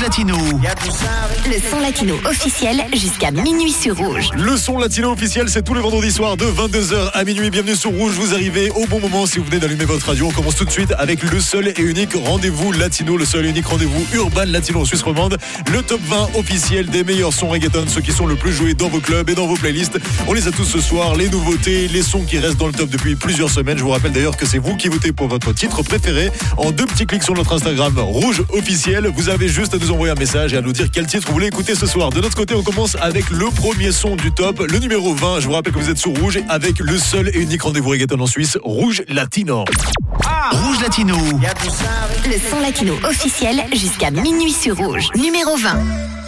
Rouge Latino. Le son latino officiel jusqu'à minuit sur Rouge. Le son latino officiel, c'est tous les vendredis soirs de 22h à minuit. Bienvenue sur Rouge. Vous arrivez au bon moment si vous venez d'allumer votre radio. On commence tout de suite avec le seul et unique rendez-vous latino, le seul et unique rendez-vous urbain latino en Suisse romande. Le top 20 officiel des meilleurs sons reggaeton, ceux qui sont le plus joués dans vos clubs et dans vos playlists. On les a tous ce soir. Les nouveautés, les sons qui restent dans le top depuis plusieurs semaines. Je vous rappelle d'ailleurs que c'est vous qui votez pour votre titre préféré en deux petits clics sur notre Instagram Rouge officiel. Vous avez juste à nous envoyer un message et à nous dire quel titre vous voulez écouter ce soir. De notre côté, on commence avec le premier son du top, le numéro 20. Je vous rappelle que vous êtes sur Rouge avec le seul et unique rendez-vous reggaeton en Suisse, Rouge Latino. Rouge Latino. Le son latino officiel jusqu'à minuit sur Rouge. Numéro 20.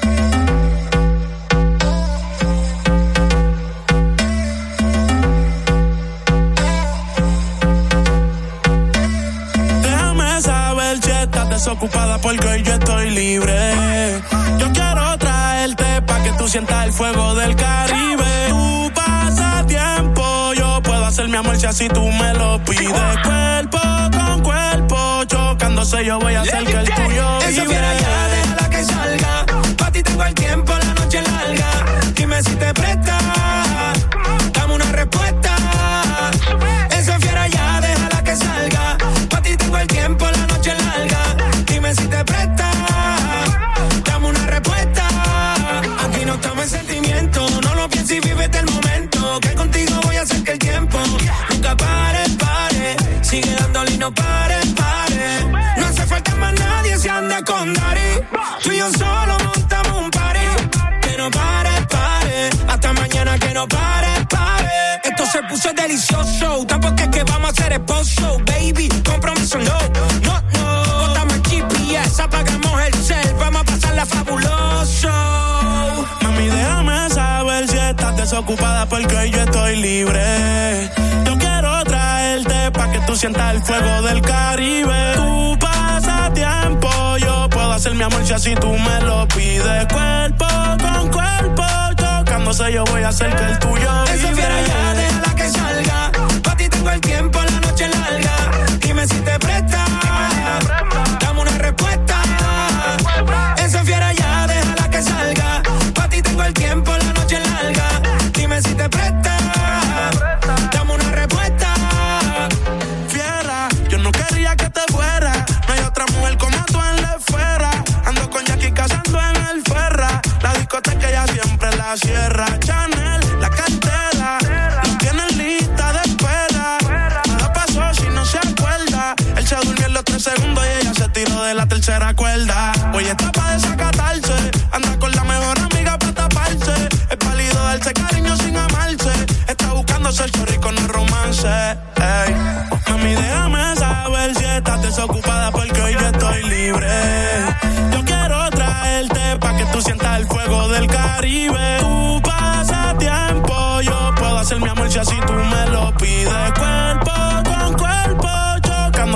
Desocupada porque hoy yo estoy libre. Yo quiero traerte pa' que tú sientas el fuego del Caribe. Tu pasatiempo, yo puedo hacer mi amor si así tú me lo pides. Cuerpo con cuerpo, chocándose yo voy a hacer que el tuyo Esa vibre. fiera ya, déjala que salga. Pa' ti tengo el tiempo, la noche larga. Dime si te presta. Sigue dándole y no pare, pare. No hace falta más nadie si anda con Dari. Tú y yo solo montamos un party. Que no pare, pare. Hasta mañana que no pare, pare. Esto se puso delicioso. Tampoco es que vamos a hacer esposo, baby. Compromiso no, no, no. Botamos el GPS, apagamos el cel. Vamos a pasarla fabuloso. Mami, déjame saber si estás desocupada porque hoy yo estoy libre. Yo quiero tú sientas el fuego del Caribe. Tu pasatiempo, yo puedo hacer mi amor si así tú me lo pides. Cuerpo con cuerpo, chocándose yo voy a hacer que el tuyo Esa fiera ya, déjala que salga. Pa' ti tengo el tiempo, la noche larga. Dime si te presta. Dame una respuesta. Esa fiera ya, déjala que salga. Cierra.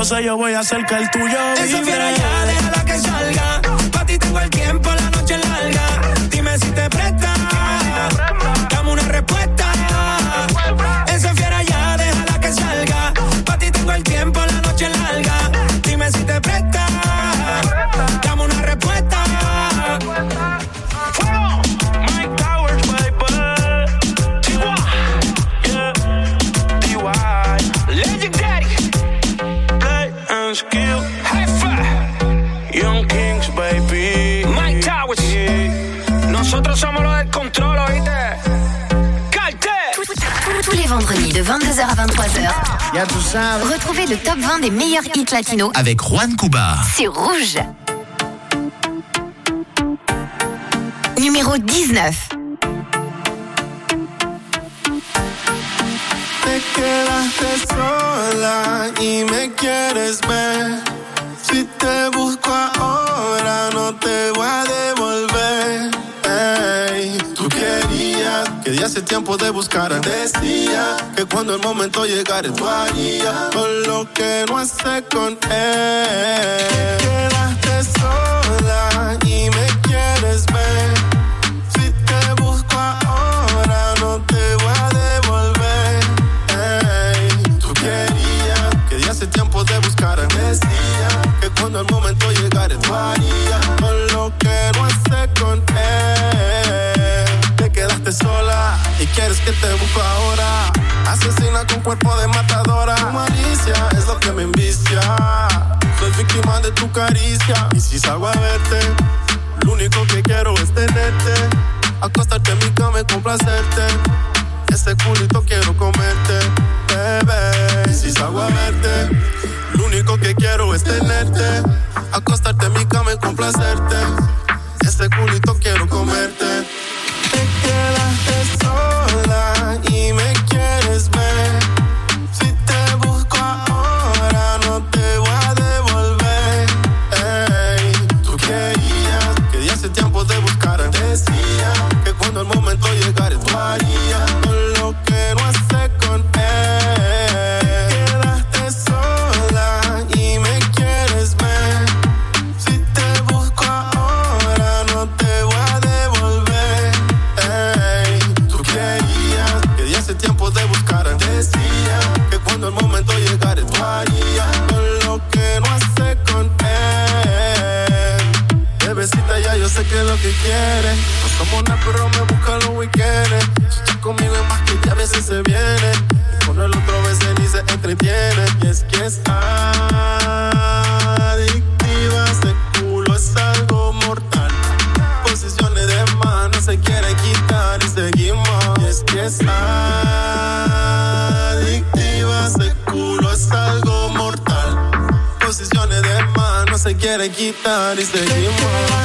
Chocándose yo voy a hacer que el tuyo Esa fiera vibre. ya, déjala que salga. Pa' ti tengo el tiempo, la noche larga. 22h à 23h. Retrouvez le top 20 des meilleurs hits latinos Avec Juan Cuba. sur Rouge. Numéro 19. Te quedaste sola y me quieres ver. Si te busco ahora, no te voy a hace tiempo te buscara. Decía que cuando el momento llegara, tú harías todo lo que no hace con él. Te quedaste sola y me quieres ver. Si te busco ahora, no te voy a devolver. Ey, tú querías que de hace tiempo te buscara. Decía que cuando el momento llegara, tú cuerpo de matadora. Tu malicia es lo que me envicia. Soy víctima de tu caricia. Y si salgo a verte, lo único que quiero es tenerte. Acostarte en mi cama y complacerte. Ese culito quiero comerte, bebé. Y si salgo a verte, lo único que quiero es tenerte. Acostarte en mi cama y complacerte. Ese culito quiero comerte. Te quedaste quieres. No somos nada, pero me busca los weekends. Si estás conmigo es más que ya a veces se viene. Y con el otro veces ni se entretiene. Y es que es adictiva. Ese culo es algo mortal. Posiciones de mano se quiere quitar y seguimos. Y es que es adictiva. Ese culo es algo mortal. Posiciones de mano se quiere quitar y seguimos.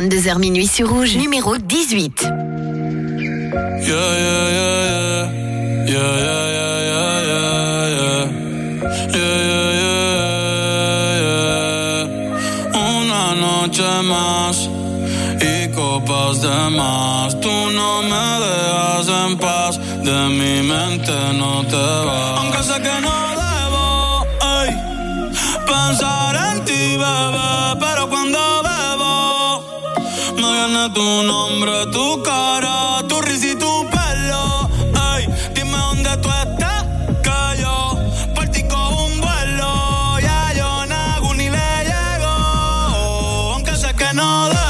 22h minuit sur Rouge, numéro 18. Yeah, yeah, yeah, más y copas de más. Tú no me dejas en paz, de mi mente no te vas. Aunque sé que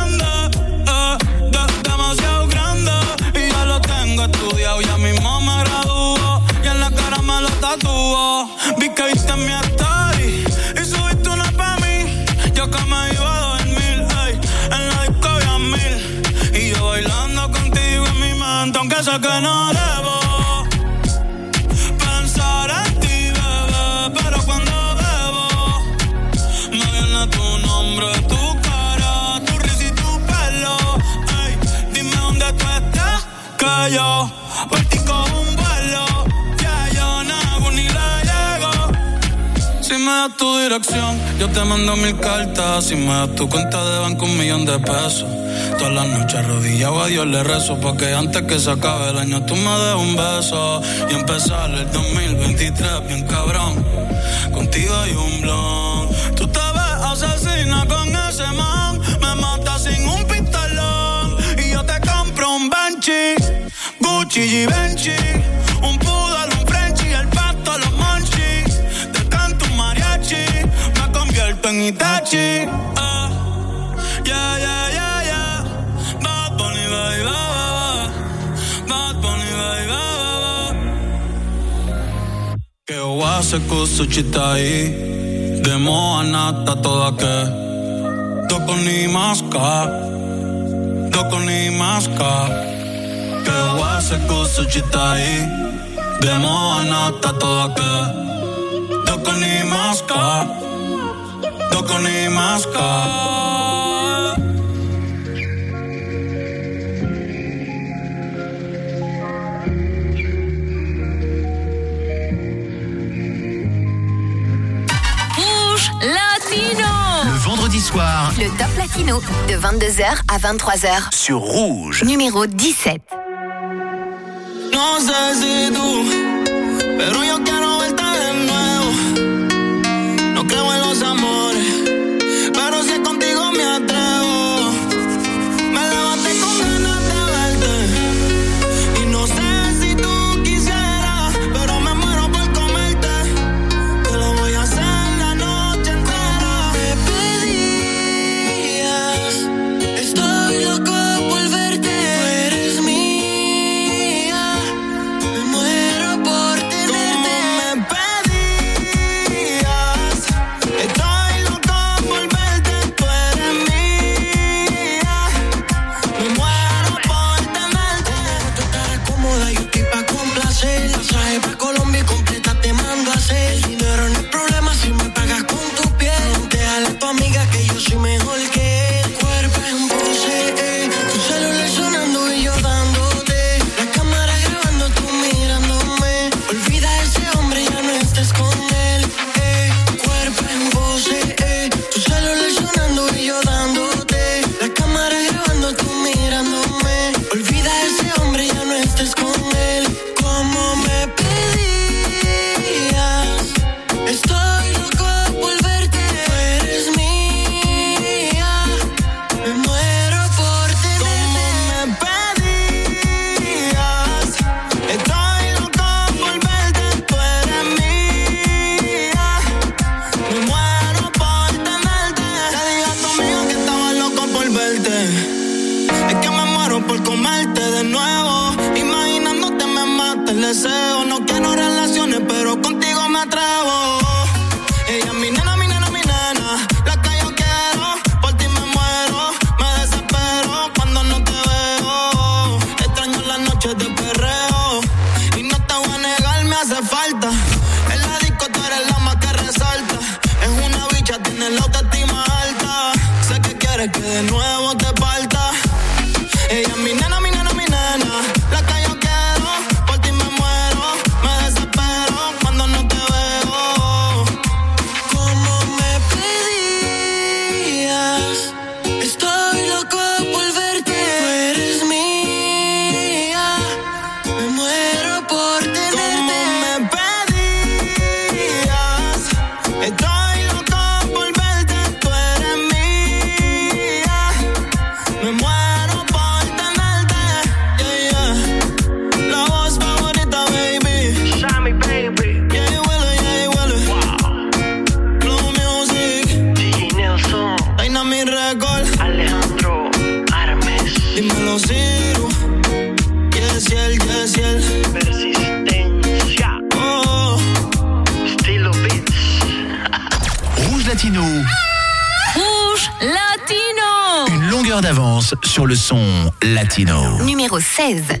que no debo pensar en ti, bebé, pero cuando bebo me viene tu nombre, tu cara, tu risa y tu pelo. Ay, dime dónde tú estás, que yo por un vuelo. Ya yo no hago ni la llego. Si me das tu dirección, yo te mando mil cartas. Si me das tu cuenta de banco, un millón de pesos toda la noche arrodillado. A Dios le rezo porque antes que se acabe el año tú me des un beso y empezar el 2023 bien cabrón. Contigo hay un blon. Tú te ves asesina con ese man me mata sin un pistolón. Y yo te compro un Benchi Gucci y Benchi un poodle un Frenchy el pasto los munchies. Te canto un mariachi me convierto en Itachi. Kawa se kusuchitai Demo anata toda que. Toko ni maska Toko ni maska Kawa se kusuchitai Demo anata toda que. Toko ni maska Toko ni maska Le Top Latino de 22h à 23h sur Rouge. Numéro 17. 16.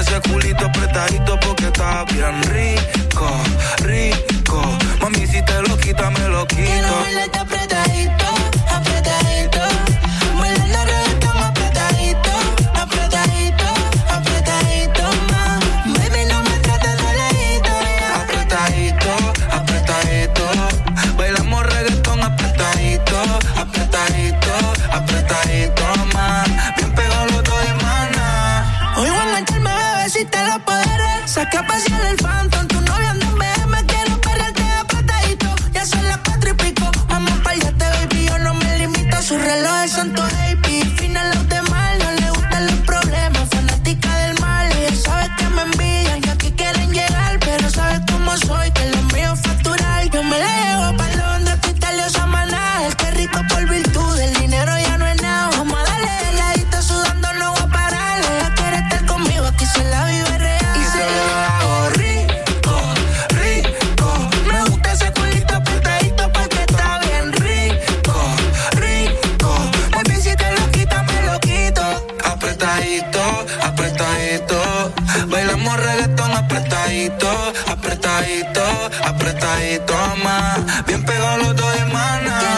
ese culito apretadito porque está bien rico, rico. Mami, si te lo quita, me lo quito. Saca a pasear el apretadito. Bailamos reggaetón apretadito, apretadito, apretadito más. Bien pegado los dos hermanas.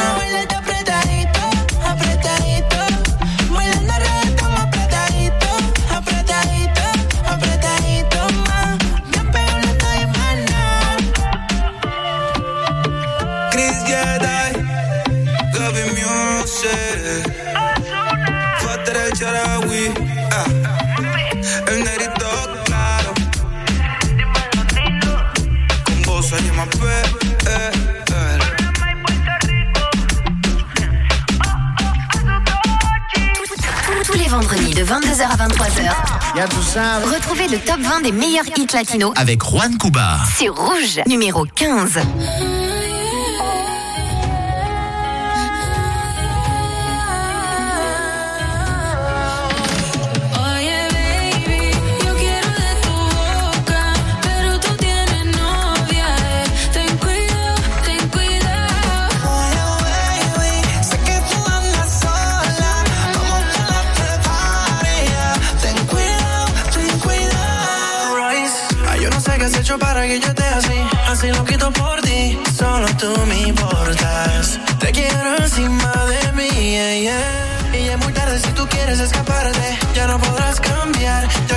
à 23h. Retrouvez le top 20 des meilleurs hits latinos avec Juan Cuba. C'est Rouge, numéro 15.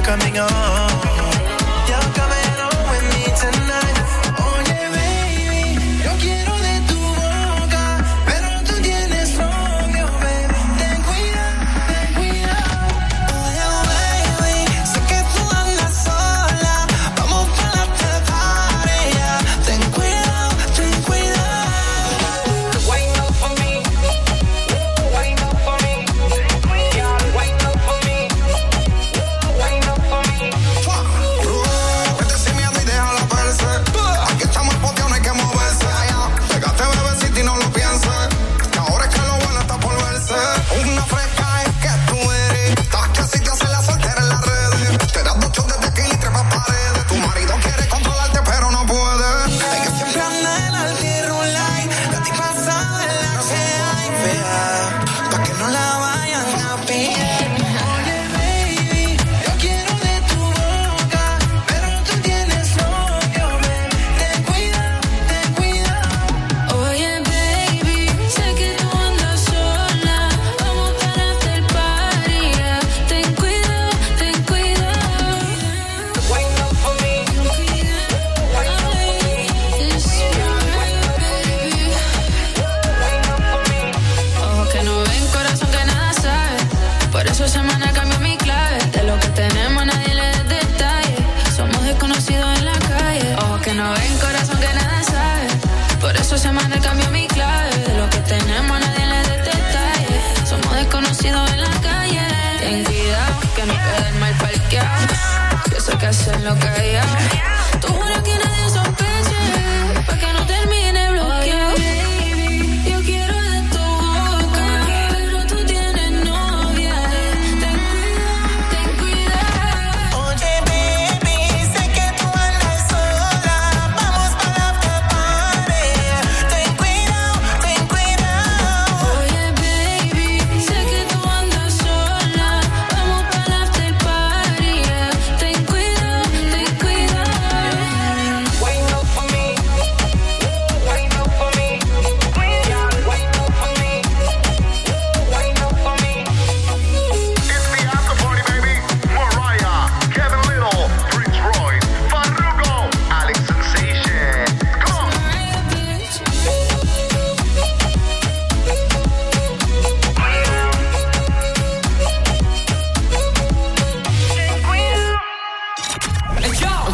coming on.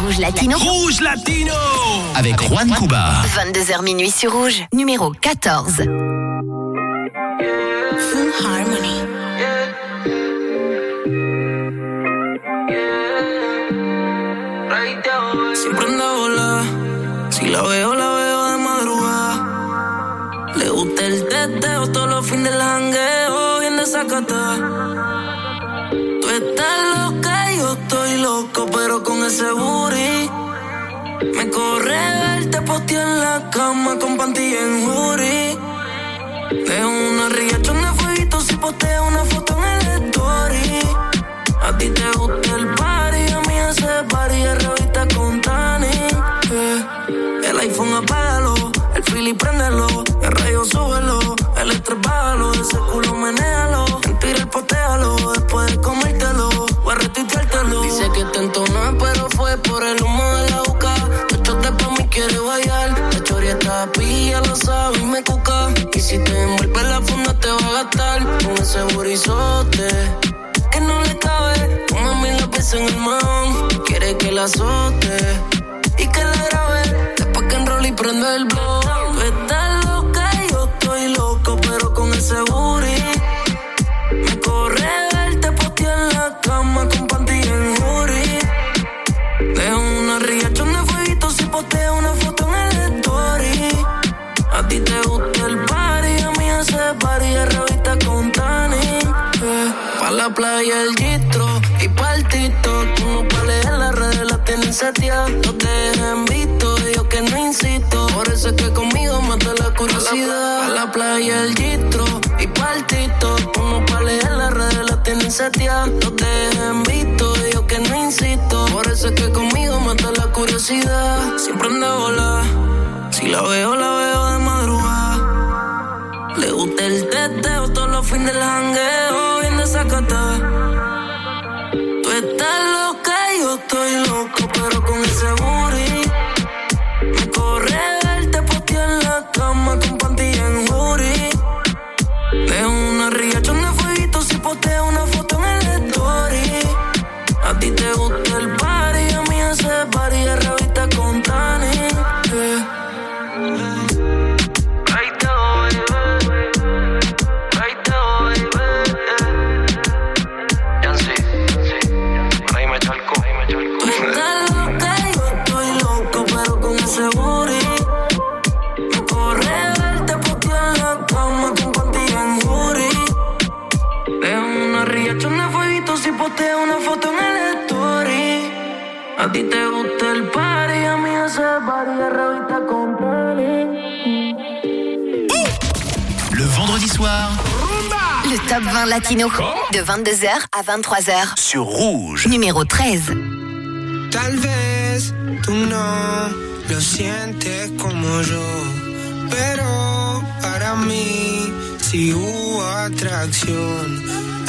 Rouge Latino. Rouge Latino Avec Juan Cuba. 22h minuit sur Rouge. Numéro 14. Full Harmony. Siempre anda volada. Si la veo, la veo de madrugada. Le gusta el teteo todos los fines del jangueo, bien desacata. Pero con ese booty. Me corre verte postear en la cama con pantilla en jury. De una riachón de fueguito si postea una foto en el story. A ti te gusta el party, a mí ese party revista con Tani. eh. El iPhone apágalo, el Philly préndelo, el rayo súbelo, el estrés por el humo de la boca. Echote pa' mí quiere bailar, la choria está pilla, lo sabe y me cuca. Y si te envuelve la funda te va a gastar con ese burizote que no le cabe. Tu mami la pieza en el man, quiere que la azote y que la grabe. Después que enrolle y prendo el blog. Tú estás loca yo estoy loco, pero con ese booty. La playa el gistro y pa'l TikTok. Uno pa' leer las redes la tienen seteada. No te dejen visto, yo que no insisto. Por eso es que conmigo mata la curiosidad. Pa' la playa el gistro y pa'l TikTok. Uno pa' leer las redes la tienen seteada. No te dejen visto, que no insisto. Por eso es que conmigo mata la curiosidad. Siempre anda volar. Si la veo, la veo de madrugada. Le gusta el teteo todos los fines del jangueo, Tú estás loca y yo estoy loco, pero con ese Le top 20 latino. De 22h à 23h. sur Rouge. Numéro 13. Tal vez tú no lo sientes como yo, pero para mí sí hubo atracción.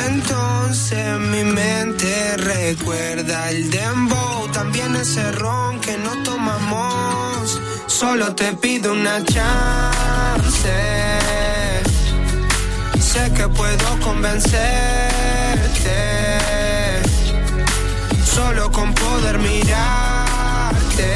Entonces mi mente recuerda el dembow, también ese ron que no tomamos. Solo te pido una chance. Sé que puedo convencerte solo con poder mirarte.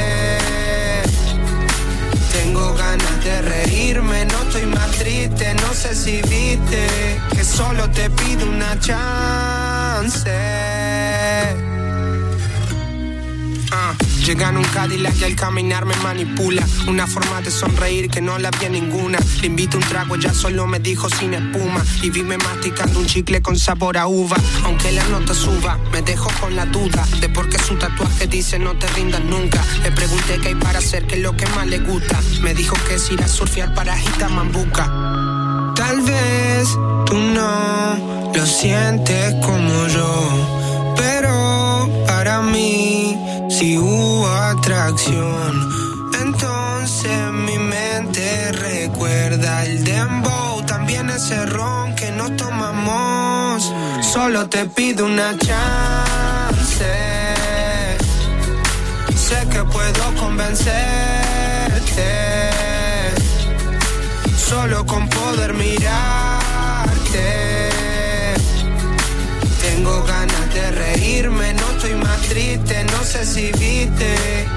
Tengo ganas de reírme, no estoy más triste, no sé si viste que solo te pido una chance. Llega en un Cadillac y al caminar me manipula. Una forma de sonreír que no la había ninguna. Le invito un trago, ya solo me dijo sin espuma. Y vime masticando un chicle con sabor a uva. Aunque la nota suba, me dejo con la duda de por qué su tatuaje dice no te rindas nunca. Le pregunté qué hay para hacer, qué es lo que más le gusta. Me dijo que es ir a surfear para Mambuca. Tal vez tú no lo sientes como yo, pero para mí si hubo atracción. Entonces mi mente recuerda el dembow, también ese ron que no tomamos. Solo te pido una chance. Sé que puedo convencerte solo con poder mirarte. Tengo ganas de reírme, no estoy más triste, no sé si viste.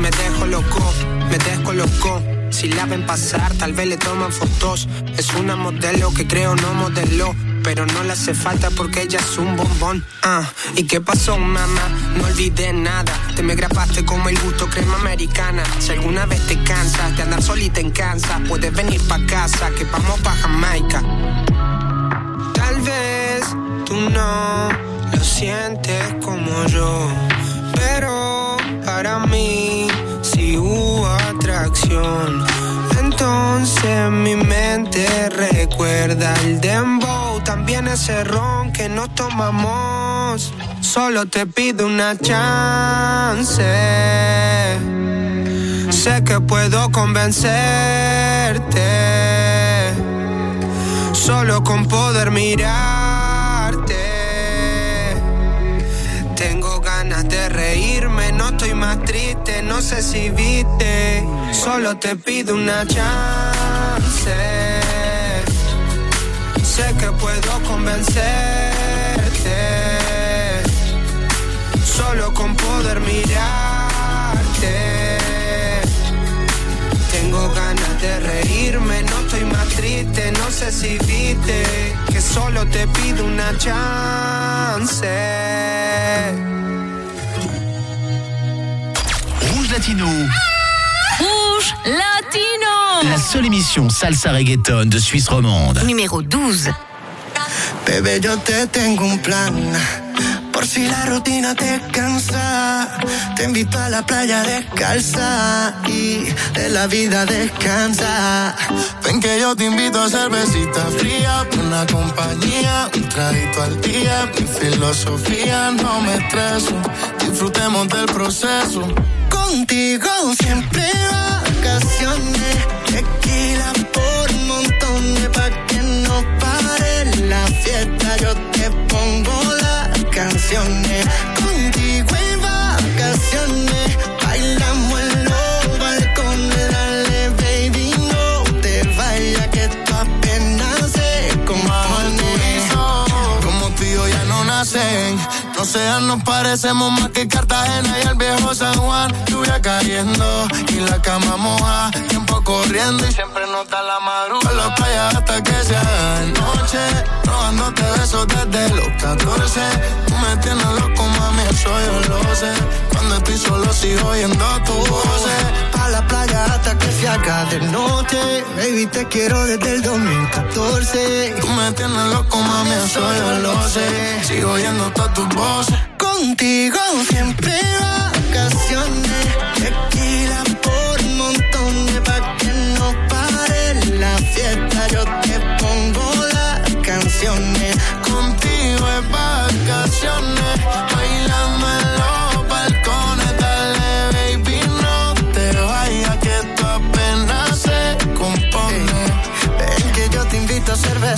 Me dejo loco, me dejo loco. Si la ven pasar, tal vez le toman fotos. Es una modelo que creo no modeló pero no le hace falta porque ella es un bombón. Ah, ¿y qué pasó, mamá? No olvidé nada. Te me grabaste como el gusto crema americana. Si alguna vez te cansas de andar solita en Kansas, puedes venir pa' casa, que vamos pa' Jamaica. Tal vez no lo sientes como yo, pero para mí sí hubo atracción. Entonces mi mente recuerda el dembow, también ese ron que nos tomamos. Solo te pido una chance. Sé que puedo convencerte. Solo con poder mirarte. Más triste, no sé si viste. Solo te pido una chance. Sé que puedo convencerte. Solo con poder mirarte. Tengo ganas de reírme, no estoy más triste, no sé si viste que solo te pido una chance. Latino. Rouge Latino La seule émission salsa reggaeton de Suisse romande. Numéro 12. Bebé, yo te tengo un plan. Por si la rutina te cansa, te invito a la playa descalza y de la vida descansa. Ven que yo te invito a cervecita fría, una compañía, un traguito al día. Mi filosofía no me estreso, disfrutemos del proceso. Contigo siempre vacaciones, tequila por montones pa' que no pare la fiesta. Yo te pongo las canciones, contigo en vacaciones, sean, nos parecemos más que Cartagena y el viejo San Juan. Lluvia cayendo y la cama moja, tiempo corriendo y siempre nota la madrugada. La playa hasta que sea de noche, robándote besos desde los 14. Tú me tienes loco, mami, eso yo lo sé. Cuando estoy solo sigo oyendo tu voz. La playa hasta que se haga de noche. Baby, te quiero desde el 2014. Tú me tienes loco, mami, eso yo lo sé. Sigo oyendo todas tus voces. Contigo siempre vacaciones. Tequila por montones pa' que no pare la fiesta. Yo te pongo las canciones. Contigo es vacaciones.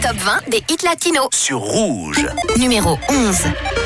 top 20 des hits latinos. Sur Rouge. Numéro 11.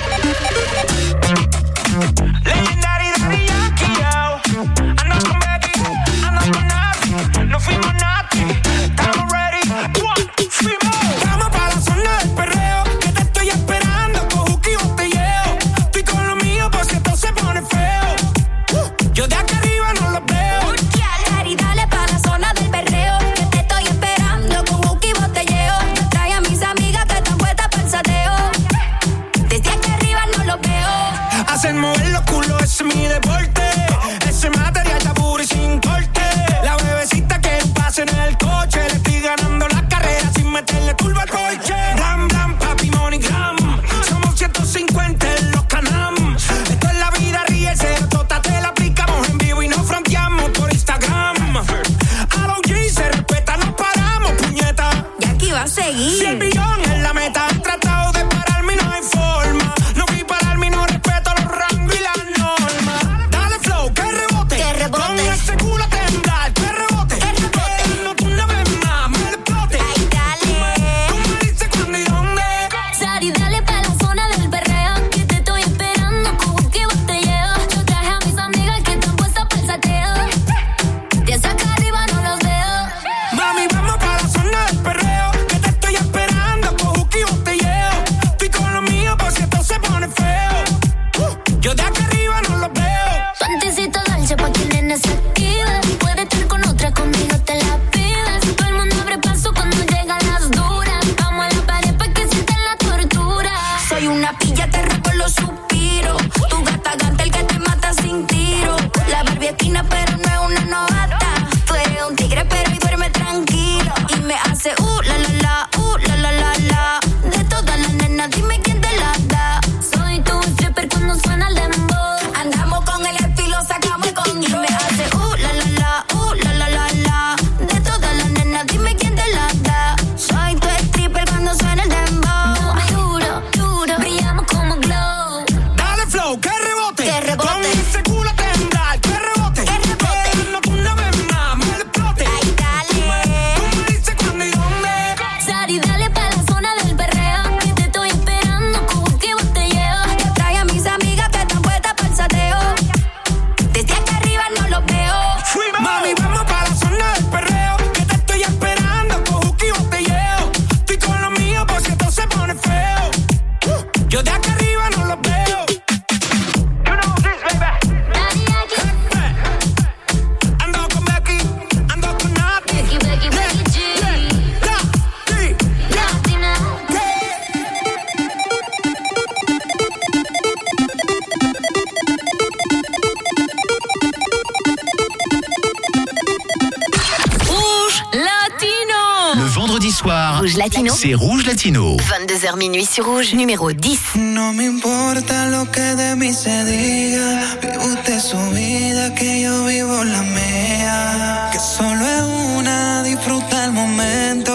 minuit sur Rouge, numéro 10. No me importa lo que de mí se diga. Vive usted su vida, que yo vivo la mía. Que solo es una, disfruta el momento.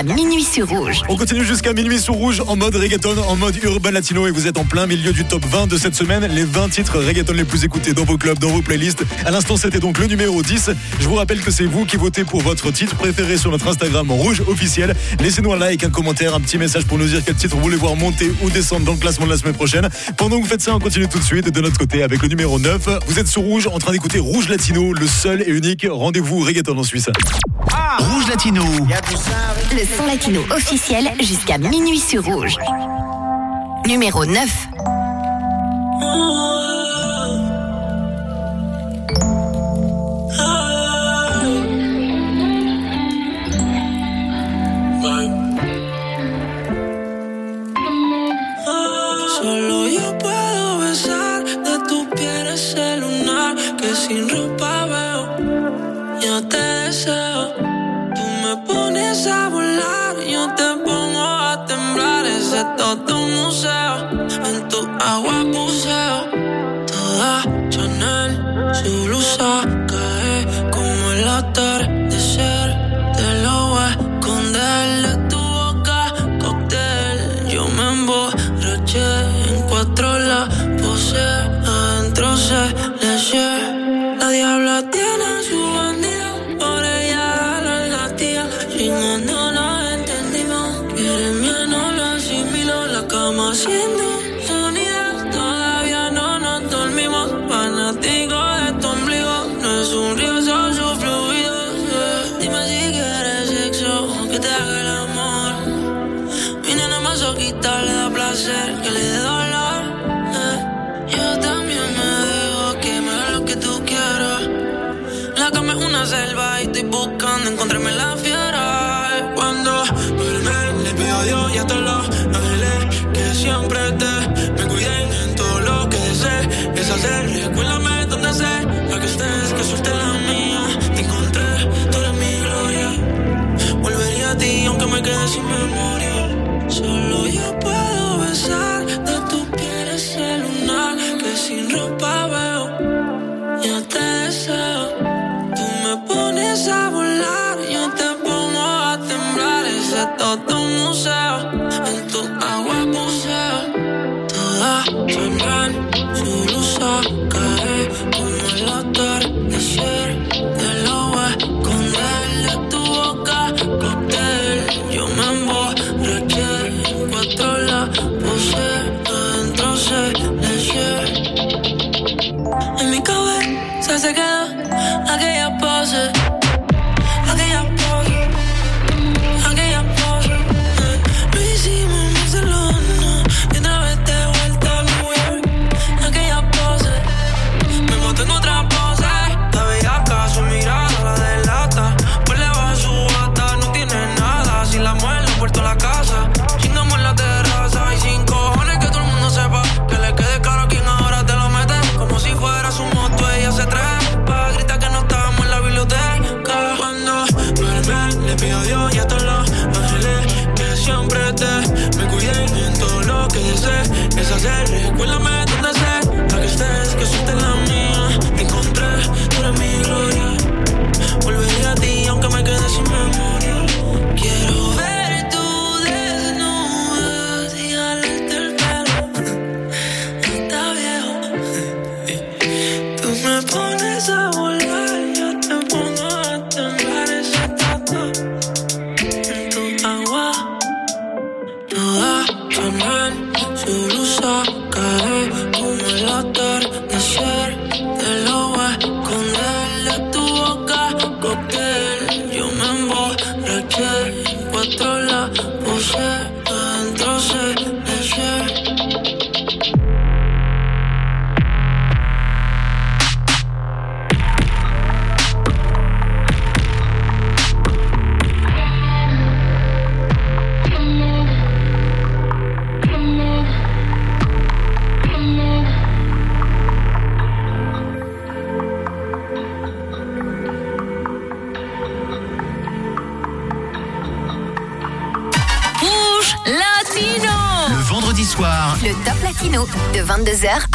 Jusqu'à minuit sur Rouge. On continue jusqu'à minuit sur Rouge en mode reggaeton, en mode urban latino et vous êtes en plein milieu du top 20 de cette semaine. Les 20 titres reggaeton les plus écoutés dans vos clubs, dans vos playlists. À l'instant, c'était donc le numéro 10. Je vous rappelle que c'est vous qui votez pour votre titre préféré sur notre Instagram Rouge officiel. Laissez-nous un like, un commentaire, un petit message pour nous dire quel titre vous voulez voir monter ou descendre dans le classement de la semaine prochaine. Pendant que vous faites ça, on continue tout de suite de notre côté avec le numéro 9. Vous êtes sur Rouge en train d'écouter Rouge Latino, le seul et unique rendez-vous reggaeton en Suisse. Rouge Latino. Le son latino officiel jusqu'à minuit sur Rouge. Numéro 9. Solo yo puedo besar de tu piel ese lunar que sin ropa veo. Yo te deseo. Tú me pones a volar, todo un museo. En tu agua buceo. Toda Chanel, su blusa cae como el atardecer. Te lo voy a esconder de tu boca, cóctel. Yo me emborraché en cuatro la pose. Adentro se le eché. La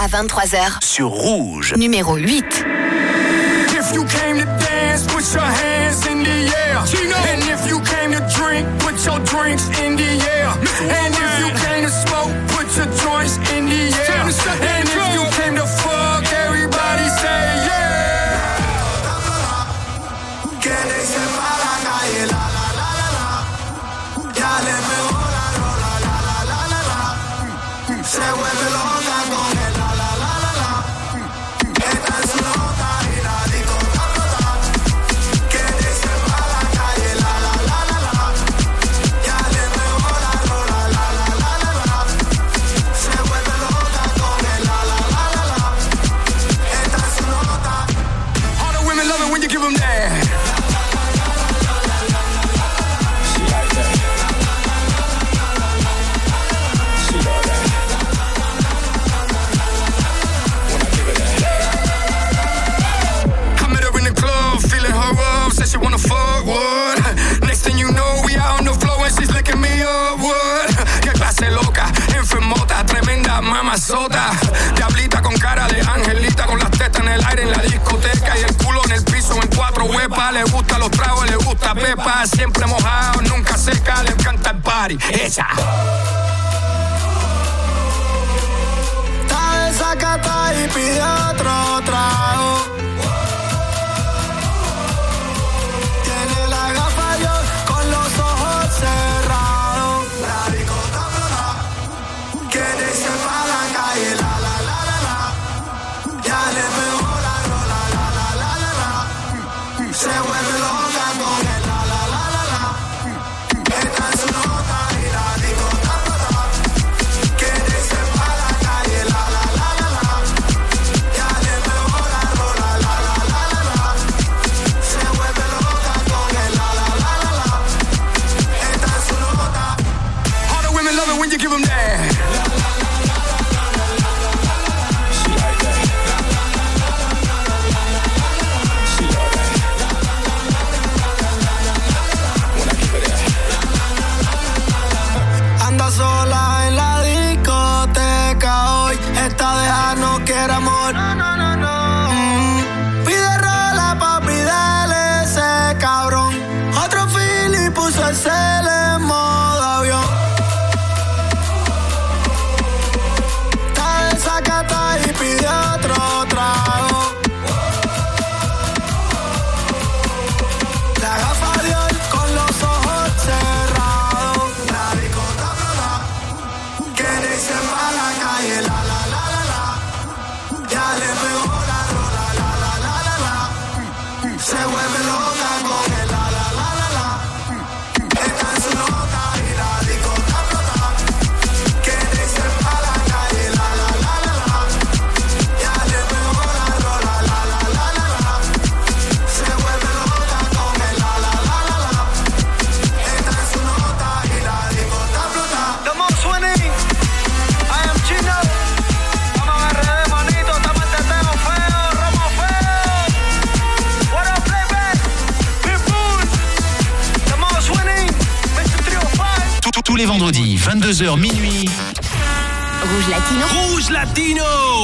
à 23h. sur Rouge. Numéro 8.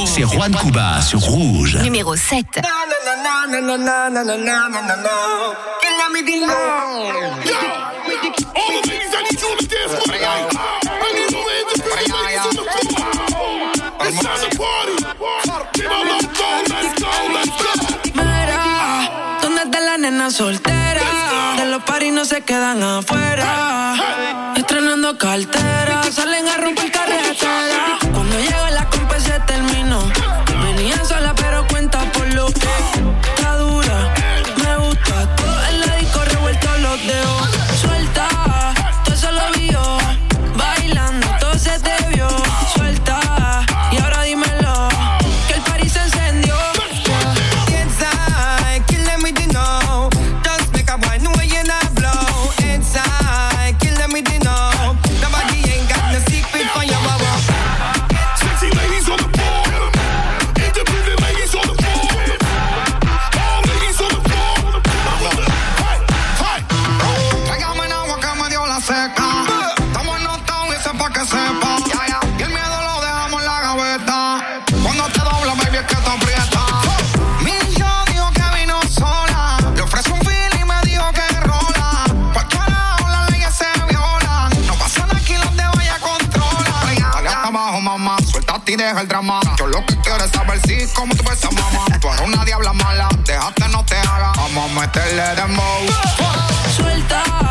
C'est Juan Cuba sur Rouge. Numéro 7. De los se quedan afuera. Estrenando cartera, salen a romper carretera. Como tú ves a mamá? Tú eres una diabla mala, déjate no te haga. Vamos a meterle dembow. Suelta.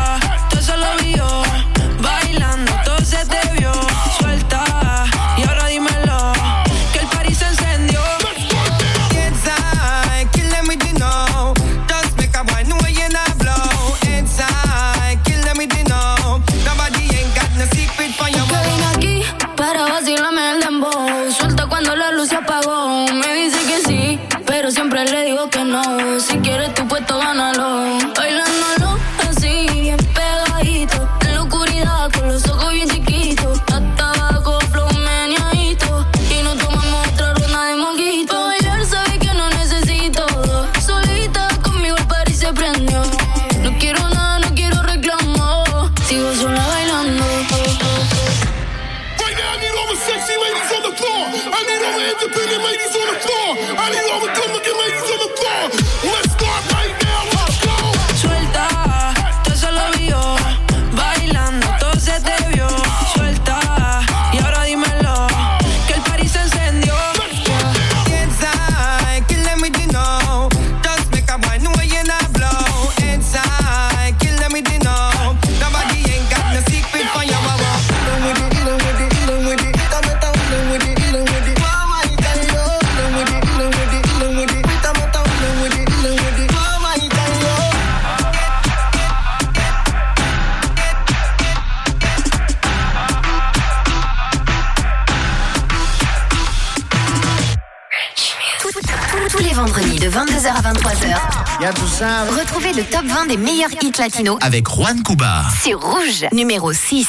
Retrouvez le top 20 des meilleurs hits latinos avec Juan Cuba. C'est Rouge, numéro 6.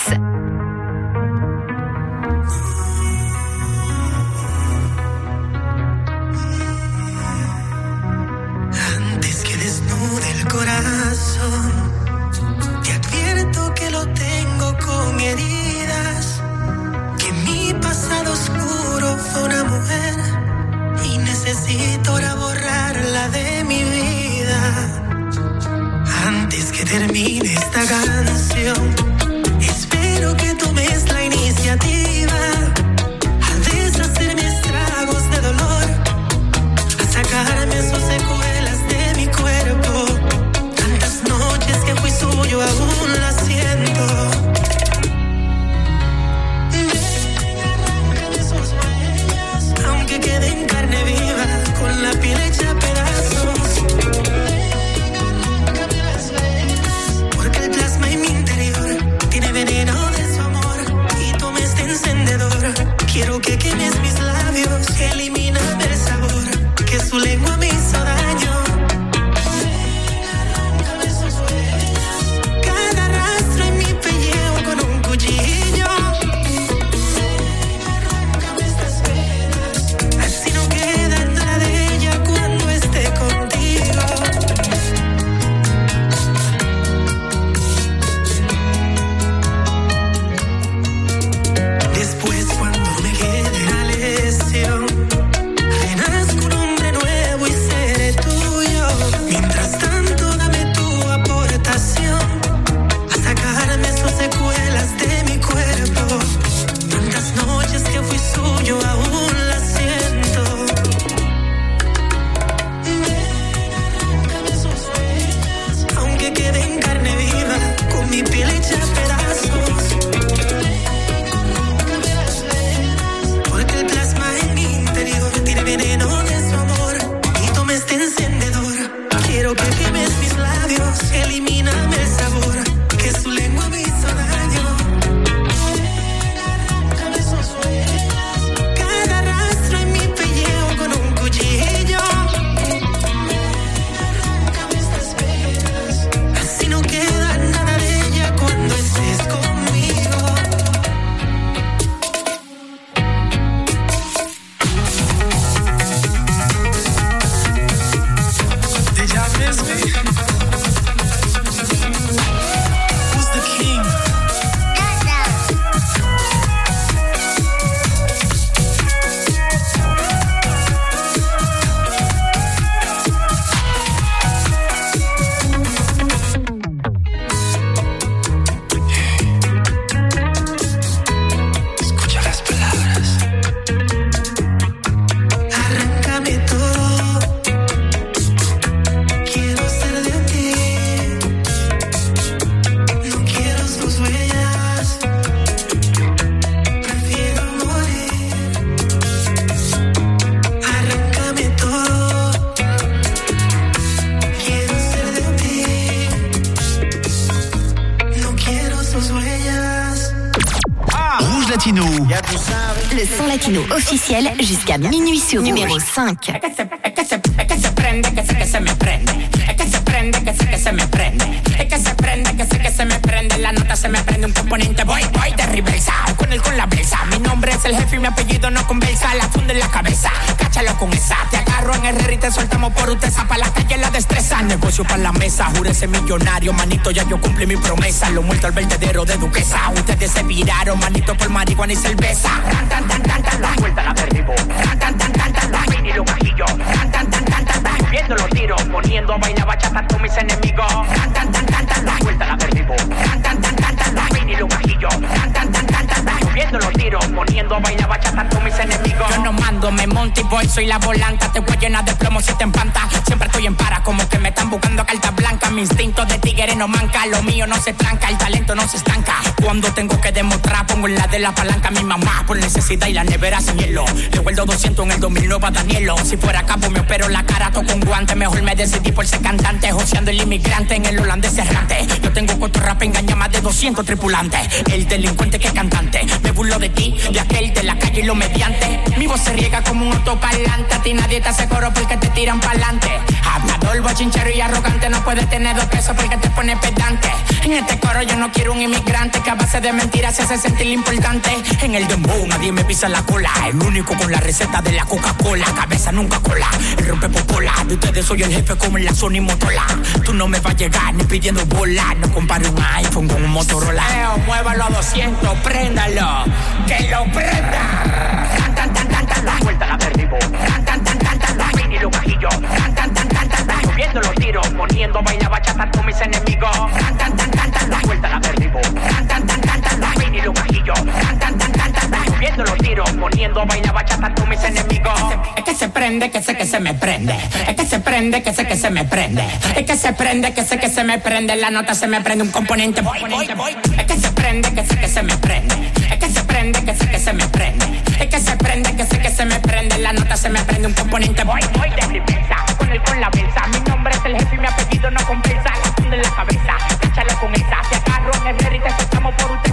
Sé que se me prende. La nota se me prende un componente. Voy, voy de reversa. Con el con la brisa. Mi nombre es el jefe y mi apellido no conversa. La funda en la cabeza. Te soltamos por usted. Pa' la calle la destreza. Negocio para la mesa. Júrese millonario. Manito, ya yo cumplí mi promesa. Lo muerto al vertedero de duquesa. Ustedes se viraron, manito, por marihuana y cerveza. Ran, tan, tan, tan, tan, tan. Vuelta la derribo. Ran, tan, tan, tan, tan, tan. Vini lo bajillo. Ran, tan, tan, tan, tan, tan. Viendo los tiros. Poniendo a bailar bachata todos mis enemigos. Ran, tan, tan, tan, tan, tan. Vuelta la derribo. Ran, tan, tan, tan, tan, tan. Vini lo bajillo. Ran, tan, tan, Viendo los tiros. Poniendo a bailar bachata todos mis enemigos. Yo no mando, me monto y voy. Soy la volanta. Te voy a llenar de plomo si te empanta. Siempre estoy en para. Como que me están buscando carta blanca. Mi instinto de tigre no manca. Lo mío no se tranca. El talento no se estanca. Cuando tengo que demostrar, pongo en la de la palanca a mi mamá por necesidad y la nevera sin hielo. Le vuelvo 200 en el 2009 a Danielo. Si fuera capo, me opero la cara todo con guante. Mejor me decidí por ser cantante, joseando el inmigrante en el holandés errante. Tengo cuatro rap, engaña más de 200 tripulantes. El delincuente que cantante. Me burlo de ti, de aquel de la calle y lo mediante. Mi voz se riega como un autoparlante. A ti nadie te hace coro porque te tiran pa'lante. Hablador, bochinchero y arrogante. No puedes tener dos pesos porque te pone pedante. En este coro yo no quiero un inmigrante que a base de mentiras se hace sentir importante. En el dembow nadie me pisa la cola. El único con la receta de la Coca-Cola. Cabeza nunca cola. El rompe popola. De ustedes soy el jefe como en la Sony Motola. Tú no me vas a llegar ni pidiendo bola. No compare un iPhone con un Motorola. Eo, muévalo a 200, préndalo. Que lo prenda. Ran, tan, tan, tan, tan, tan. Vuelta la verdibo. Ran, tan, tan, tan, tan, tan. Vini lo bajillo. Ran, tan, tan, tan, tan, tan. Subiendo los tiros. Poniendo a bailar bachata con mis enemigos. Ran, tan, tan, tan, tan, tan. Vuelta la verdibo. Ran, tan, tan, tan, tan, tan. Vini lo bajillo. Ran, tan, tan, tan, los tiros. Poniendo a bailar bachata con mis enemigos. Es que se prende, que sé que se me prende. Es que se prende, que sé que se me prende. Es que se prende, que sé que se me prende. La nota se me prende un componente. Voy, voy, voy. Es que se prende, que sé que se me prende. Es que se prende, que sé que se me prende. Es que se prende, que sé que se me prende. La nota se me prende un componente. Voy, voy de reversa. Con el con la mesa. Mi nombre es el jefe y mi apellido no compensa. La en la cabeza. Échalo con esa. Se agarro en el y te soltamos por usted.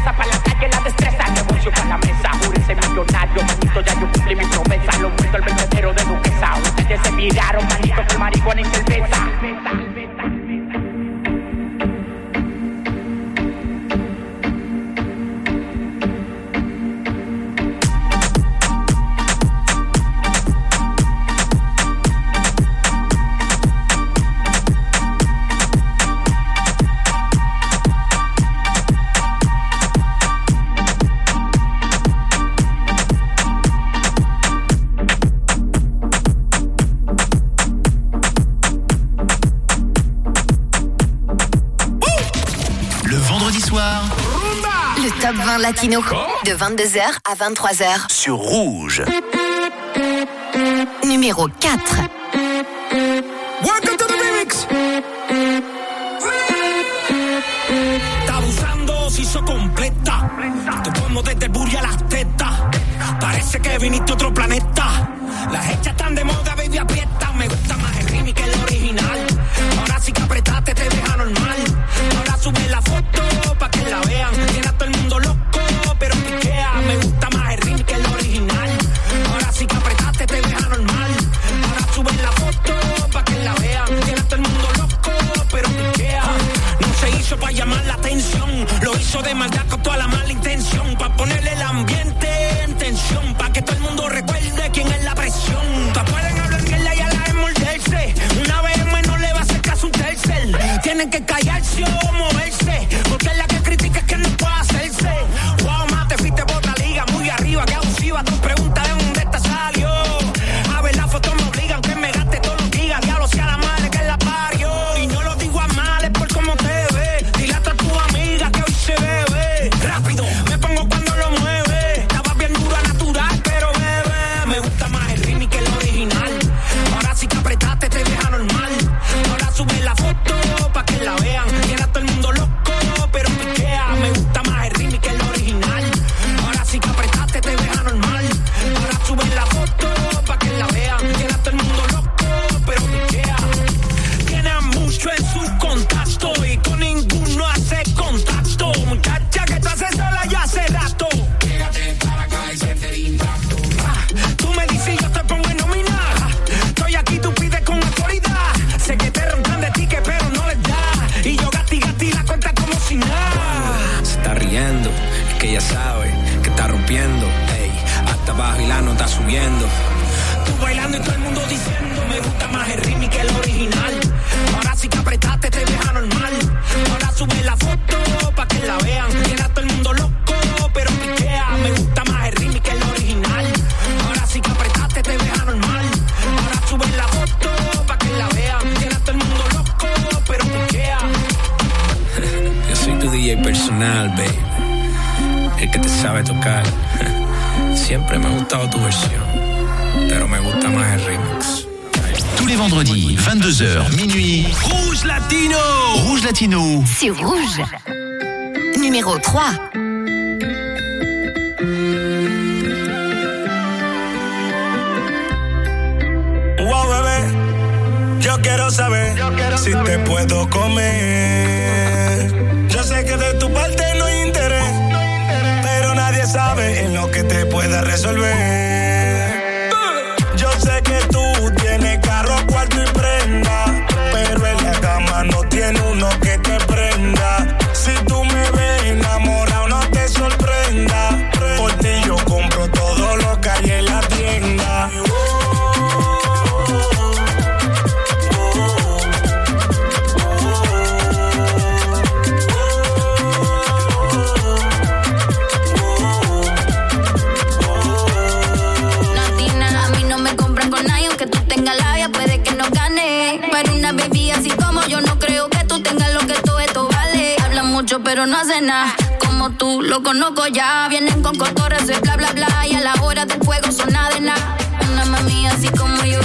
Ustedes se miraron, manito, por marihuana y cerveza. Le top 20 latino de 22h à 23h. sur Rouge. Numéro 4. Welcome to the remix. Está abusando, se hizo completa. Te pongo desde el a las tetas. Parece que viniste a otro planeta. Numéro 3. Wow, bebé, yo quiero saber si te puedo comer. Yo sé que de tu parte no hay interés, pero nadie sabe en lo que te pueda resolver. Pero no hacen nada. Como tú, lo conozco ya. Vienen con cotorras de bla bla bla. Y a la hora del fuego son nada de nada. Una mami así como yo,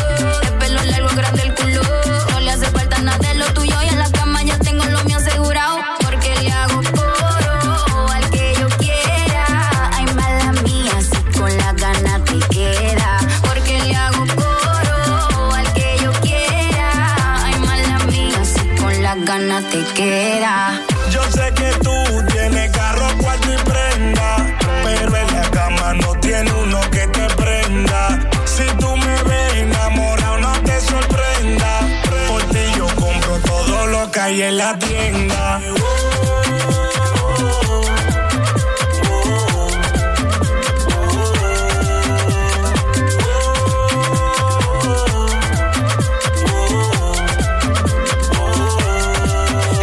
la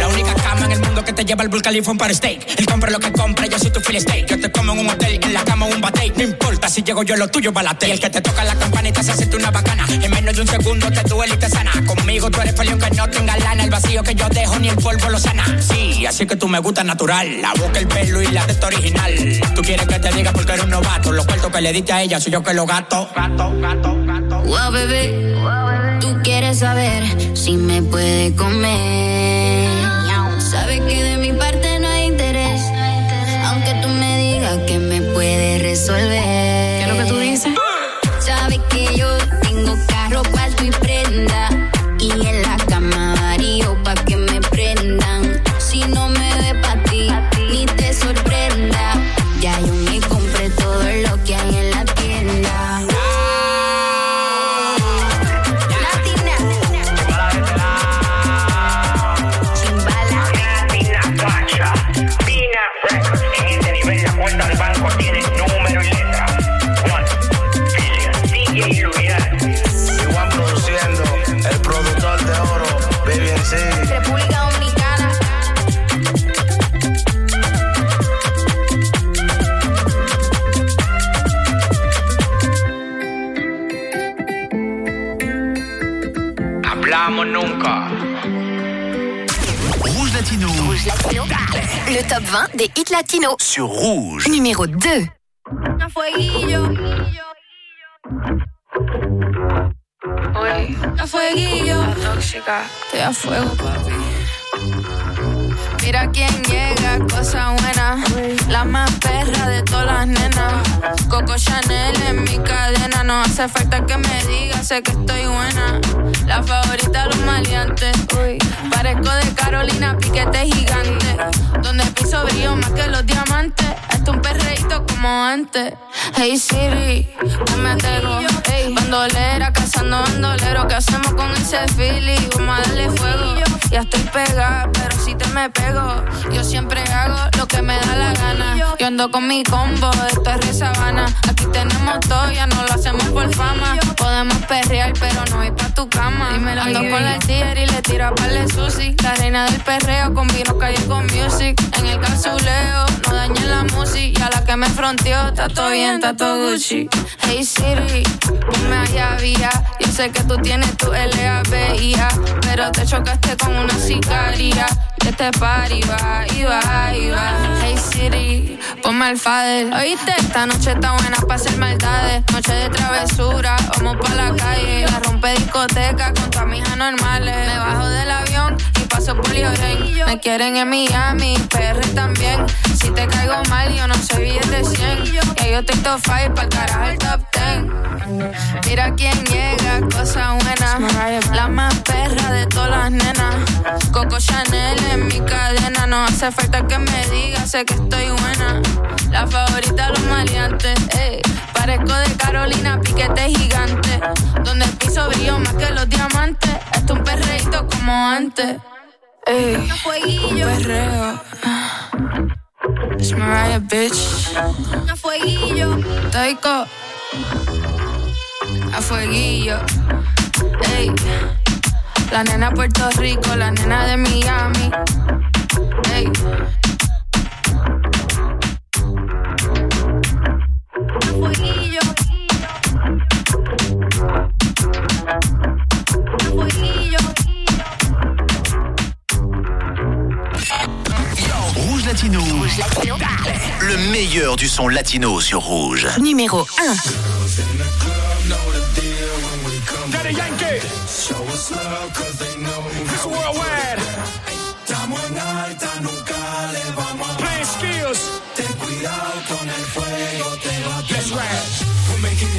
única cama en el mundo que te lleva al Burj Khalifa un par steak. Él compra lo que compra, yo soy tu fill steak. Yo te como en un hotel, Si llego yo, lo tuyo balate. Y el que te toca la campanita se hace una bacana. En menos de un segundo te duele y te sana. Conmigo tú eres feliz que no tenga lana. El vacío que yo dejo ni el polvo lo sana. Sí, así que tú me gusta natural. La boca, el pelo y la testa original. Tú quieres que te diga porque eres un novato. Los cuartos que le diste a ella soy yo que lo gato. Gato, gato, gato. Wow, bebé, tú quieres saber si me puede comer. Sabes que de mi parte no hay interés, aunque tú me digas que me puede resolver. Le top 20 des hits latinos. Sur Rouge. Numéro 2. A fueguillo. Oye, A fueguillo. tóxica. A fuego, papi. Mira quién llega, cosa buena. La más perra de todas las nenas. Coco Chanel en mi cadena. No hace falta que me diga, sé que estoy buena. La favorita de los maleantes. Parezco de Carolina, piquete gigante. Donde piso brillo más que los diamantes. Esto un perreíto como antes. Hey Siri, me atego. Hey, bandolera, cazando bandolero. ¿Qué hacemos con ese feeling? Vamos a darle fuego. Ya estoy pegada, pero si te me pego, yo siempre hago lo que me da la gana. Yo ando con mi combo, esto es re sabana. Aquí tenemos todo, ya no lo hacemos por fama. Podemos perrear, pero no ir pa' tu cama. Y me Ando con la tigre y le tiro a par sushi. La reina del perreo con vino calle con music. En el casuleo, no dañen la música. Y a la que me fronteó, está todo bien, está todo Gucci. Hey Siri, me allá vía. Yo sé que tú tienes tu LABIA, pero te chocaste con un una sicaria que este party va y va y va. Hey City, ponme el fader. ¿Oíste? Esta noche está buena para hacer maldades. Noche de travesura, vamos pa' la calle. La rompe discoteca con tu amigas normales. Me bajo del avión y paso por Lloren. Me quieren en Miami, PR también. Si te caigo mal, yo no soy billete 100. Y yo estoy top five pa'l carajo el top 10. Mira quién llega, cosa buena. La más perra de todas las nenas Coco Chanel en mi cadena, no hace falta que me digas, sé que estoy buena. La favorita los maleantes, ey. Parezco de Carolina, piquete gigante. Donde el piso brilló más que los diamantes. Esto es un perreito como antes. Ey, un perreo. It's Mariah, bitch. A fueguillo. Taiko. A fueguillo. Ey. La nena Puerto Rico, la nena de Miami. Rouge Latino. Rouge Latino. Le meilleur du son latino sur Rouge. Numéro 1. smell cause they know. It's worldwide. Estamos en alta, nunca le vamos Playing skills. Ten cuidado con el fuego, te va a quemar. That's right. We're making